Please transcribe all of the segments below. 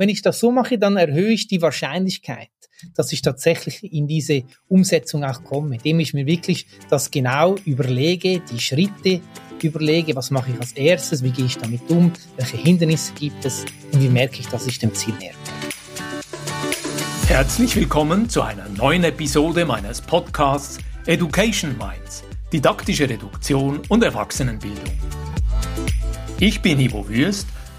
Wenn ich das so mache, dann erhöhe ich die Wahrscheinlichkeit, dass ich tatsächlich in diese Umsetzung auch komme, indem ich mir wirklich das genau überlege, die Schritte überlege, was mache ich als erstes, wie gehe ich damit um, welche Hindernisse gibt es und wie merke ich, dass ich dem Ziel näher Herzlich willkommen zu einer neuen Episode meines Podcasts Education Minds, didaktische Reduktion und Erwachsenenbildung. Ich bin Ivo Würst,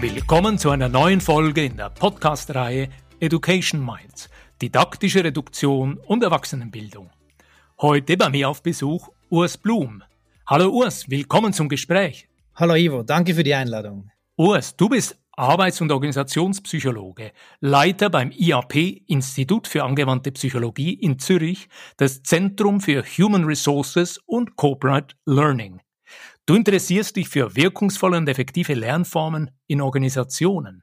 Willkommen zu einer neuen Folge in der Podcast-Reihe Education Minds, didaktische Reduktion und Erwachsenenbildung. Heute bei mir auf Besuch Urs Blum. Hallo Urs, willkommen zum Gespräch. Hallo Ivo, danke für die Einladung. Urs, du bist Arbeits- und Organisationspsychologe, Leiter beim IAP Institut für angewandte Psychologie in Zürich, das Zentrum für Human Resources und Corporate Learning. Du interessierst dich für wirkungsvolle und effektive Lernformen in Organisationen.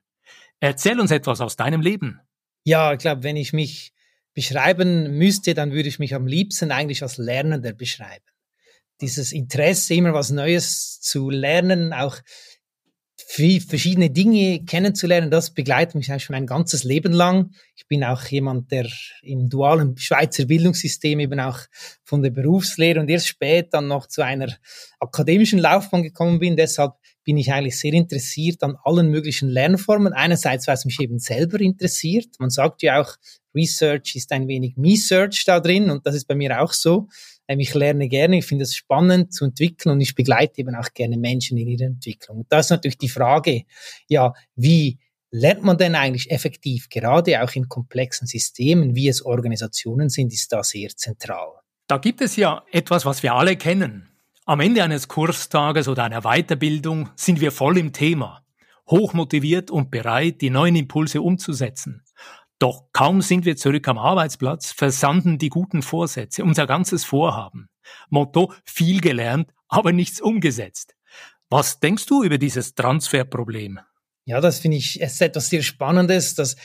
Erzähl uns etwas aus deinem Leben. Ja, ich glaube, wenn ich mich beschreiben müsste, dann würde ich mich am liebsten eigentlich als Lernender beschreiben dieses Interesse, immer was Neues zu lernen, auch verschiedene Dinge kennenzulernen, das begleitet mich eigentlich mein ganzes Leben lang. Ich bin auch jemand, der im dualen Schweizer Bildungssystem eben auch von der Berufslehre und erst später dann noch zu einer akademischen Laufbahn gekommen bin. Deshalb bin ich eigentlich sehr interessiert an allen möglichen Lernformen. Einerseits, weil es mich eben selber interessiert. Man sagt ja auch, Research ist ein wenig Me-Search da drin und das ist bei mir auch so. Ähm, ich lerne gerne, ich finde es spannend zu entwickeln und ich begleite eben auch gerne Menschen in ihrer Entwicklung. Und da ist natürlich die Frage, ja, wie lernt man denn eigentlich effektiv, gerade auch in komplexen Systemen, wie es Organisationen sind, ist da sehr zentral. Da gibt es ja etwas, was wir alle kennen. Am Ende eines Kurstages oder einer Weiterbildung sind wir voll im Thema, hochmotiviert und bereit, die neuen Impulse umzusetzen. Doch kaum sind wir zurück am Arbeitsplatz, versanden die guten Vorsätze, unser ganzes Vorhaben. Motto viel gelernt, aber nichts umgesetzt. Was denkst du über dieses Transferproblem? Ja, das finde ich ist etwas sehr Spannendes. Das,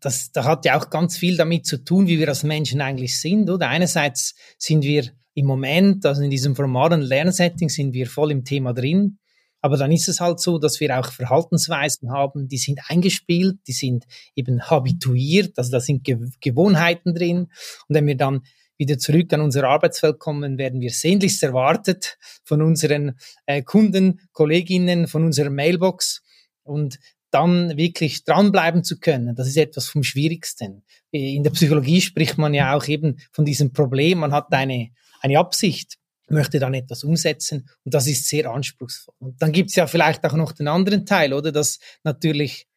das, da hat ja auch ganz viel damit zu tun, wie wir als Menschen eigentlich sind. Oder einerseits sind wir im Moment, also in diesem formalen Lernsetting, sind wir voll im Thema drin. Aber dann ist es halt so, dass wir auch Verhaltensweisen haben, die sind eingespielt, die sind eben habituiert, also da sind Ge Gewohnheiten drin. Und wenn wir dann wieder zurück an unser Arbeitsfeld kommen, werden wir sehnlichst erwartet von unseren äh, Kunden, Kolleginnen, von unserer Mailbox. Und dann wirklich dranbleiben zu können, das ist etwas vom Schwierigsten. In der Psychologie spricht man ja auch eben von diesem Problem, man hat eine, eine Absicht möchte dann etwas umsetzen und das ist sehr anspruchsvoll. Und dann gibt's ja vielleicht auch noch den anderen Teil, oder, dass natürlich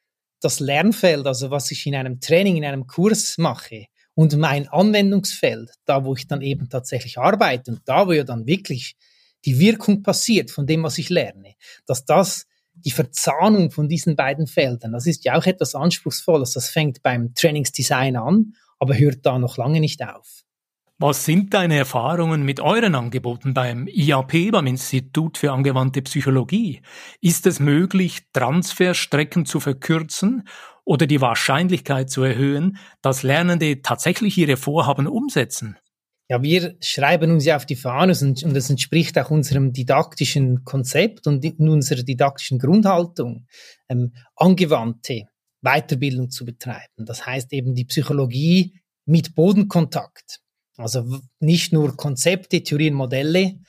das Lernfeld, also was ich in einem Training, in einem Kurs mache und mein Anwendungsfeld, da wo ich dann eben tatsächlich arbeite und da wo ja dann wirklich die Wirkung passiert von dem, was ich lerne, dass das die Verzahnung von diesen beiden Feldern, das ist ja auch etwas Anspruchsvolles. Das fängt beim Trainingsdesign an, aber hört da noch lange nicht auf. Was sind deine Erfahrungen mit euren Angeboten beim IAP, beim Institut für angewandte Psychologie? Ist es möglich, Transferstrecken zu verkürzen oder die Wahrscheinlichkeit zu erhöhen, dass Lernende tatsächlich ihre Vorhaben umsetzen? Ja, wir schreiben uns ja auf die Fahne und das entspricht auch unserem didaktischen Konzept und unserer didaktischen Grundhaltung, ähm, angewandte Weiterbildung zu betreiben. Das heißt eben die Psychologie mit Bodenkontakt. Also nicht nur Konzepte, Theorien, Modelle,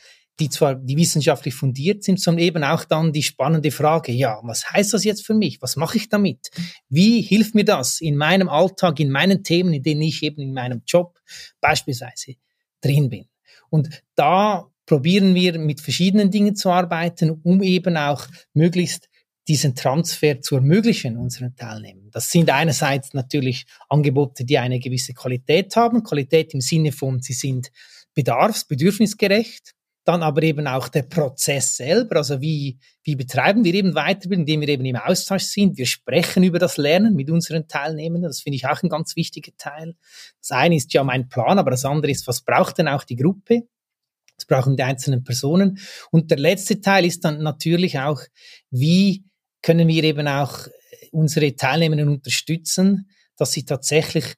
die zwar die wissenschaftlich fundiert sind, sondern eben auch dann die spannende Frage, ja, was heißt das jetzt für mich? Was mache ich damit? Wie hilft mir das in meinem Alltag, in meinen Themen, in denen ich eben in meinem Job beispielsweise drin bin? Und da probieren wir mit verschiedenen Dingen zu arbeiten, um eben auch möglichst diesen Transfer zu ermöglichen unseren Teilnehmern. Das sind einerseits natürlich Angebote, die eine gewisse Qualität haben. Qualität im Sinne von, sie sind bedarfs-, bedürfnisgerecht. dann aber eben auch der Prozess selber, also wie, wie betreiben wir eben Weiterbildung, indem wir eben im Austausch sind. Wir sprechen über das Lernen mit unseren Teilnehmenden, das finde ich auch ein ganz wichtiger Teil. Das eine ist ja mein Plan, aber das andere ist, was braucht denn auch die Gruppe? Das brauchen die einzelnen Personen. Und der letzte Teil ist dann natürlich auch, wie können wir eben auch unsere Teilnehmenden unterstützen, dass sie tatsächlich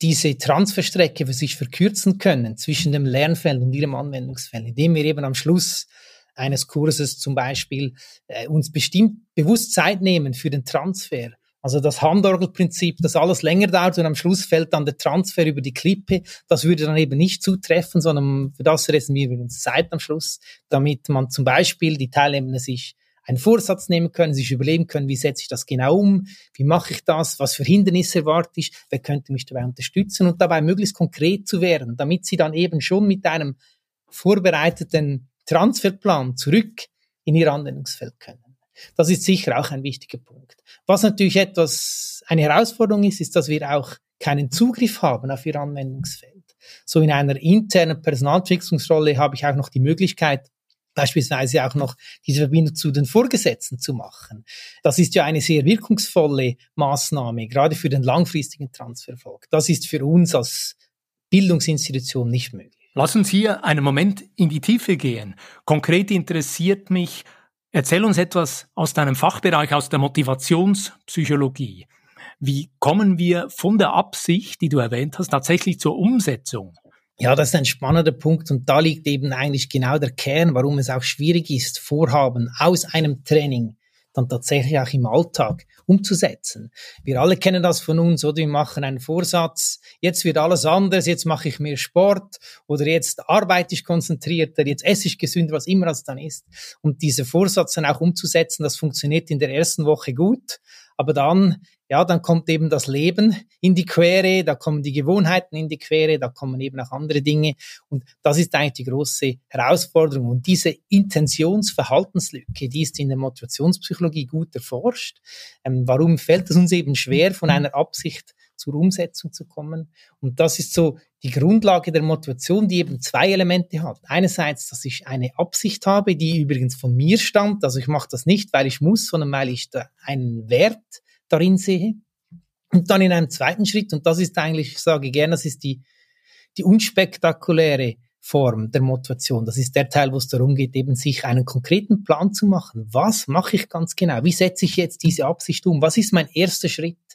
diese Transferstrecke für sich verkürzen können zwischen dem Lernfeld und ihrem Anwendungsfeld, indem wir eben am Schluss eines Kurses zum Beispiel äh, uns bestimmt bewusst Zeit nehmen für den Transfer. Also das Handorgelprinzip, dass alles länger dauert und am Schluss fällt dann der Transfer über die Klippe, das würde dann eben nicht zutreffen, sondern für das reservieren wir uns Zeit am Schluss, damit man zum Beispiel die Teilnehmenden sich einen Vorsatz nehmen können, sich überlegen können, wie setze ich das genau um, wie mache ich das, was für Hindernisse erwarte ich, wer könnte mich dabei unterstützen und dabei möglichst konkret zu werden, damit sie dann eben schon mit einem vorbereiteten Transferplan zurück in ihr Anwendungsfeld können. Das ist sicher auch ein wichtiger Punkt. Was natürlich etwas eine Herausforderung ist, ist, dass wir auch keinen Zugriff haben auf ihr Anwendungsfeld. So in einer internen Personalentwicklungsrolle habe ich auch noch die Möglichkeit, beispielsweise auch noch diese Verbindung zu den Vorgesetzten zu machen. Das ist ja eine sehr wirkungsvolle Maßnahme, gerade für den langfristigen Transferfolg. Das ist für uns als Bildungsinstitution nicht möglich. Lass uns hier einen Moment in die Tiefe gehen. Konkret interessiert mich, erzähl uns etwas aus deinem Fachbereich, aus der Motivationspsychologie. Wie kommen wir von der Absicht, die du erwähnt hast, tatsächlich zur Umsetzung? Ja, das ist ein spannender Punkt und da liegt eben eigentlich genau der Kern, warum es auch schwierig ist, Vorhaben aus einem Training dann tatsächlich auch im Alltag umzusetzen. Wir alle kennen das von uns, oder wir machen einen Vorsatz, jetzt wird alles anders, jetzt mache ich mehr Sport oder jetzt arbeite ich konzentrierter, jetzt esse ich gesünder, was immer das dann ist. Und diese Vorsatz dann auch umzusetzen, das funktioniert in der ersten Woche gut, aber dann ja, dann kommt eben das Leben in die Quere, da kommen die Gewohnheiten in die Quere, da kommen eben auch andere Dinge. Und das ist eigentlich die große Herausforderung. Und diese Intentionsverhaltenslücke, die ist in der Motivationspsychologie gut erforscht. Ähm, warum fällt es uns eben schwer, von einer Absicht zur Umsetzung zu kommen? Und das ist so die Grundlage der Motivation, die eben zwei Elemente hat. Einerseits, dass ich eine Absicht habe, die übrigens von mir stammt. Also ich mache das nicht, weil ich muss, sondern weil ich da einen Wert darin sehe. Und dann in einem zweiten Schritt, und das ist eigentlich, ich sage gerne, das ist die, die unspektakuläre Form der Motivation. Das ist der Teil, wo es darum geht, eben sich einen konkreten Plan zu machen. Was mache ich ganz genau? Wie setze ich jetzt diese Absicht um? Was ist mein erster Schritt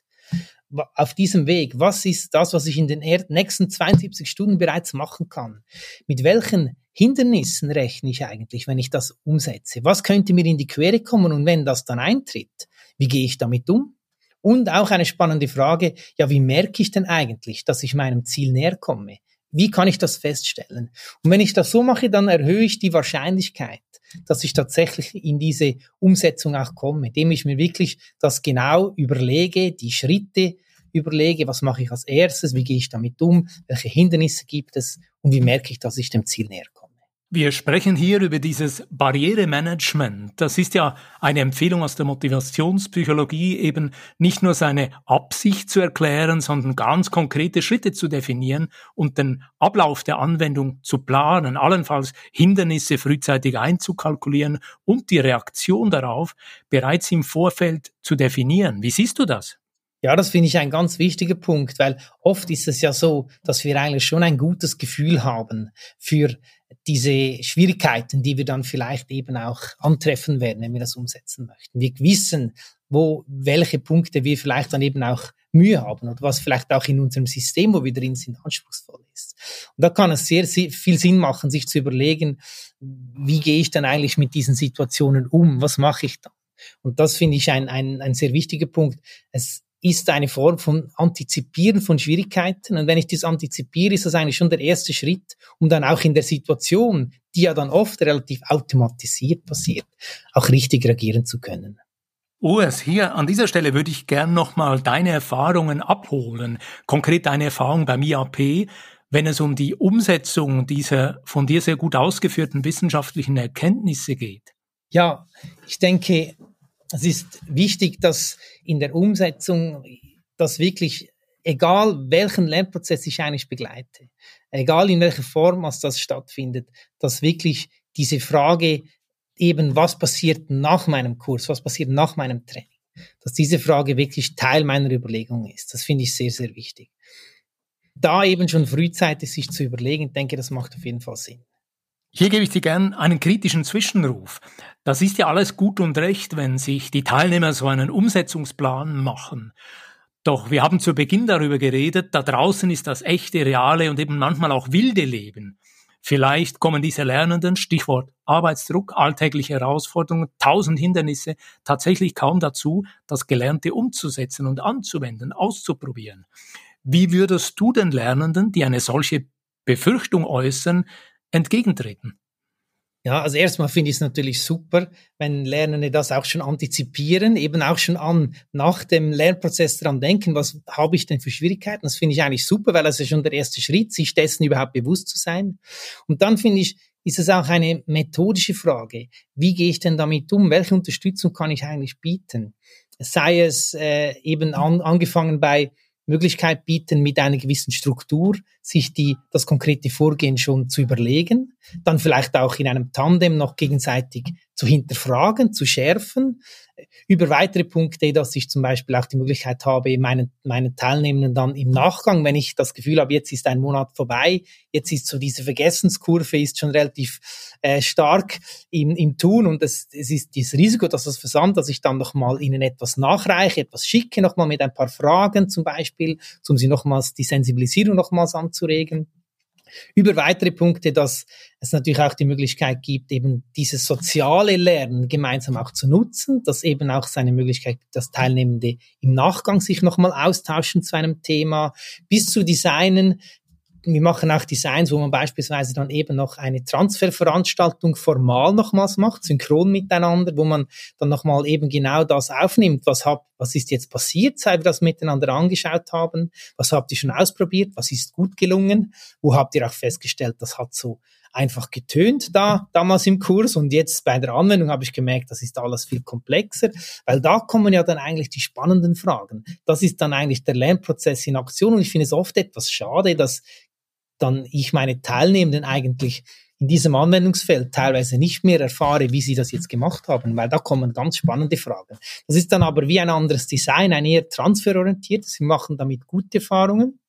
auf diesem Weg? Was ist das, was ich in den nächsten 72 Stunden bereits machen kann? Mit welchen Hindernissen rechne ich eigentlich, wenn ich das umsetze? Was könnte mir in die Quere kommen? Und wenn das dann eintritt, wie gehe ich damit um? Und auch eine spannende Frage, ja, wie merke ich denn eigentlich, dass ich meinem Ziel näher komme? Wie kann ich das feststellen? Und wenn ich das so mache, dann erhöhe ich die Wahrscheinlichkeit, dass ich tatsächlich in diese Umsetzung auch komme, indem ich mir wirklich das genau überlege, die Schritte überlege, was mache ich als erstes, wie gehe ich damit um, welche Hindernisse gibt es und wie merke ich, dass ich dem Ziel näher komme. Wir sprechen hier über dieses Barrieremanagement. Das ist ja eine Empfehlung aus der Motivationspsychologie, eben nicht nur seine Absicht zu erklären, sondern ganz konkrete Schritte zu definieren und den Ablauf der Anwendung zu planen, allenfalls Hindernisse frühzeitig einzukalkulieren und die Reaktion darauf bereits im Vorfeld zu definieren. Wie siehst du das? Ja, das finde ich ein ganz wichtiger Punkt, weil oft ist es ja so, dass wir eigentlich schon ein gutes Gefühl haben für diese Schwierigkeiten, die wir dann vielleicht eben auch antreffen werden, wenn wir das umsetzen möchten. Wir wissen, wo, welche Punkte wir vielleicht dann eben auch Mühe haben oder was vielleicht auch in unserem System, wo wir drin sind, anspruchsvoll ist. Und da kann es sehr, sehr viel Sinn machen, sich zu überlegen, wie gehe ich dann eigentlich mit diesen Situationen um? Was mache ich dann? Und das finde ich ein, ein, ein sehr wichtiger Punkt. Es ist eine Form von Antizipieren von Schwierigkeiten. Und wenn ich das antizipiere, ist das eigentlich schon der erste Schritt, um dann auch in der Situation, die ja dann oft relativ automatisiert passiert, auch richtig reagieren zu können. Urs, hier an dieser Stelle würde ich gern nochmal deine Erfahrungen abholen, konkret deine Erfahrung beim IAP, wenn es um die Umsetzung dieser von dir sehr gut ausgeführten wissenschaftlichen Erkenntnisse geht. Ja, ich denke, es ist wichtig, dass in der Umsetzung das wirklich, egal welchen Lernprozess ich eigentlich begleite, egal in welcher Form als das stattfindet, dass wirklich diese Frage eben, was passiert nach meinem Kurs, was passiert nach meinem Training, dass diese Frage wirklich Teil meiner Überlegung ist. Das finde ich sehr, sehr wichtig. Da eben schon frühzeitig sich zu überlegen, denke, das macht auf jeden Fall Sinn. Hier gebe ich dir gern einen kritischen Zwischenruf. Das ist ja alles gut und recht, wenn sich die Teilnehmer so einen Umsetzungsplan machen. Doch wir haben zu Beginn darüber geredet, da draußen ist das echte, reale und eben manchmal auch wilde Leben. Vielleicht kommen diese Lernenden, Stichwort Arbeitsdruck, alltägliche Herausforderungen, tausend Hindernisse, tatsächlich kaum dazu, das Gelernte umzusetzen und anzuwenden, auszuprobieren. Wie würdest du den Lernenden, die eine solche Befürchtung äußern, entgegentreten? Ja, also erstmal finde ich es natürlich super, wenn Lernende das auch schon antizipieren, eben auch schon an nach dem Lernprozess dran denken, was habe ich denn für Schwierigkeiten? Das finde ich eigentlich super, weil das ist schon der erste Schritt, sich dessen überhaupt bewusst zu sein. Und dann finde ich, ist es auch eine methodische Frage. Wie gehe ich denn damit um? Welche Unterstützung kann ich eigentlich bieten? Sei es äh, eben an, angefangen bei Möglichkeit bieten, mit einer gewissen Struktur sich die, das konkrete Vorgehen schon zu überlegen, dann vielleicht auch in einem Tandem noch gegenseitig zu hinterfragen, zu schärfen, über weitere Punkte, dass ich zum Beispiel auch die Möglichkeit habe, meinen, meinen Teilnehmenden dann im Nachgang, wenn ich das Gefühl habe, jetzt ist ein Monat vorbei, jetzt ist so diese Vergessenskurve ist schon relativ äh, stark im, im Tun und es, es ist dieses Risiko, dass das versandt, dass ich dann nochmal ihnen etwas nachreiche, etwas schicke, nochmal mit ein paar Fragen zum Beispiel, um sie nochmals die Sensibilisierung nochmals anzuregen über weitere Punkte, dass es natürlich auch die Möglichkeit gibt, eben dieses soziale Lernen gemeinsam auch zu nutzen, dass eben auch seine Möglichkeit, dass Teilnehmende im Nachgang sich nochmal austauschen zu einem Thema, bis zu Designen, wir machen auch Designs, wo man beispielsweise dann eben noch eine Transferveranstaltung formal nochmals macht, synchron miteinander, wo man dann nochmal eben genau das aufnimmt. Was, hab, was ist jetzt passiert, seit wir das miteinander angeschaut haben? Was habt ihr schon ausprobiert? Was ist gut gelungen? Wo habt ihr auch festgestellt, das hat so einfach getönt da damals im Kurs und jetzt bei der Anwendung habe ich gemerkt, das ist alles viel komplexer, weil da kommen ja dann eigentlich die spannenden Fragen. Das ist dann eigentlich der Lernprozess in Aktion und ich finde es oft etwas schade, dass dann ich meine Teilnehmenden eigentlich in diesem Anwendungsfeld teilweise nicht mehr erfahre, wie sie das jetzt gemacht haben, weil da kommen ganz spannende Fragen. Das ist dann aber wie ein anderes Design, ein eher transferorientiert. Sie machen damit gute Erfahrungen.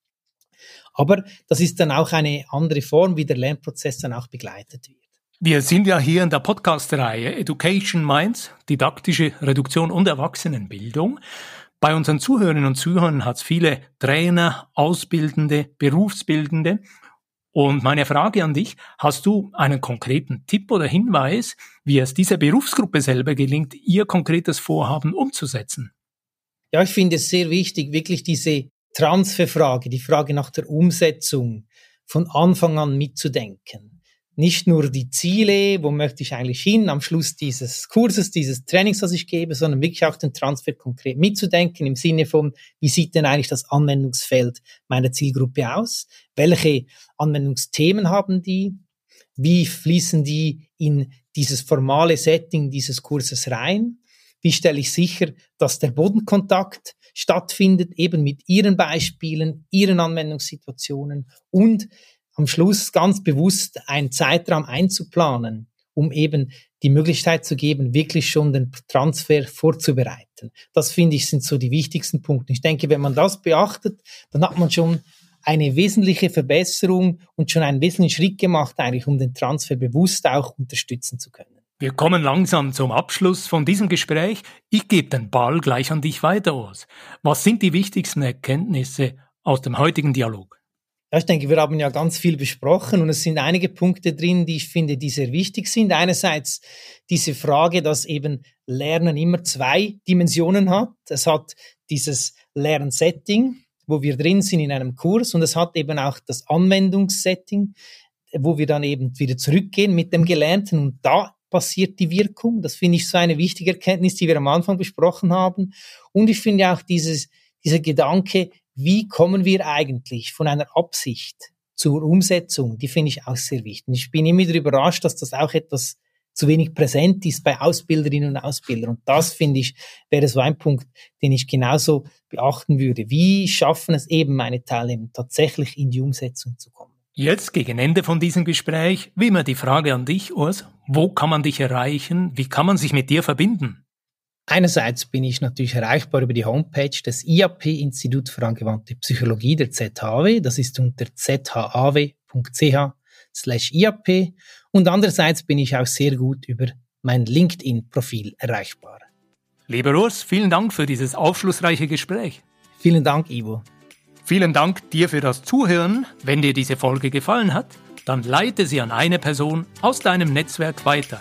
Aber das ist dann auch eine andere Form, wie der Lernprozess dann auch begleitet wird. Wir sind ja hier in der Podcast-Reihe Education Minds, didaktische Reduktion und Erwachsenenbildung. Bei unseren Zuhörerinnen und Zuhörern hat es viele Trainer, Ausbildende, Berufsbildende. Und meine Frage an dich, hast du einen konkreten Tipp oder Hinweis, wie es dieser Berufsgruppe selber gelingt, ihr konkretes Vorhaben umzusetzen? Ja, ich finde es sehr wichtig, wirklich diese Transferfrage, die Frage nach der Umsetzung von Anfang an mitzudenken nicht nur die Ziele, wo möchte ich eigentlich hin am Schluss dieses Kurses, dieses Trainings, das ich gebe, sondern wirklich auch den Transfer konkret mitzudenken im Sinne von, wie sieht denn eigentlich das Anwendungsfeld meiner Zielgruppe aus? Welche Anwendungsthemen haben die? Wie fließen die in dieses formale Setting dieses Kurses rein? Wie stelle ich sicher, dass der Bodenkontakt stattfindet, eben mit Ihren Beispielen, Ihren Anwendungssituationen und am Schluss ganz bewusst einen Zeitraum einzuplanen, um eben die Möglichkeit zu geben, wirklich schon den Transfer vorzubereiten. Das finde ich sind so die wichtigsten Punkte. Ich denke, wenn man das beachtet, dann hat man schon eine wesentliche Verbesserung und schon einen wesentlichen Schritt gemacht, eigentlich, um den Transfer bewusst auch unterstützen zu können. Wir kommen langsam zum Abschluss von diesem Gespräch. Ich gebe den Ball gleich an dich weiter aus. Was sind die wichtigsten Erkenntnisse aus dem heutigen Dialog? Ja, ich denke, wir haben ja ganz viel besprochen und es sind einige Punkte drin, die ich finde, die sehr wichtig sind. Einerseits diese Frage, dass eben Lernen immer zwei Dimensionen hat. Es hat dieses Lernsetting, wo wir drin sind in einem Kurs und es hat eben auch das Anwendungssetting, wo wir dann eben wieder zurückgehen mit dem Gelernten und da passiert die Wirkung. Das finde ich so eine wichtige Erkenntnis, die wir am Anfang besprochen haben. Und ich finde auch dieses, dieser Gedanke, wie kommen wir eigentlich von einer Absicht zur Umsetzung, die finde ich auch sehr wichtig. Ich bin immer wieder überrascht, dass das auch etwas zu wenig präsent ist bei Ausbilderinnen und Ausbildern. Und das finde ich, wäre so ein Punkt, den ich genauso beachten würde. Wie schaffen es eben meine Teilnehmer tatsächlich in die Umsetzung zu kommen? Jetzt gegen Ende von diesem Gespräch, wie immer die Frage an dich, Urs, wo kann man dich erreichen? Wie kann man sich mit dir verbinden? Einerseits bin ich natürlich erreichbar über die Homepage des IAP Institut für angewandte Psychologie der ZHAW. Das ist unter zhaw.ch slash IAP. Und andererseits bin ich auch sehr gut über mein LinkedIn-Profil erreichbar. Lieber Urs, vielen Dank für dieses aufschlussreiche Gespräch. Vielen Dank, Ivo. Vielen Dank dir für das Zuhören. Wenn dir diese Folge gefallen hat, dann leite sie an eine Person aus deinem Netzwerk weiter.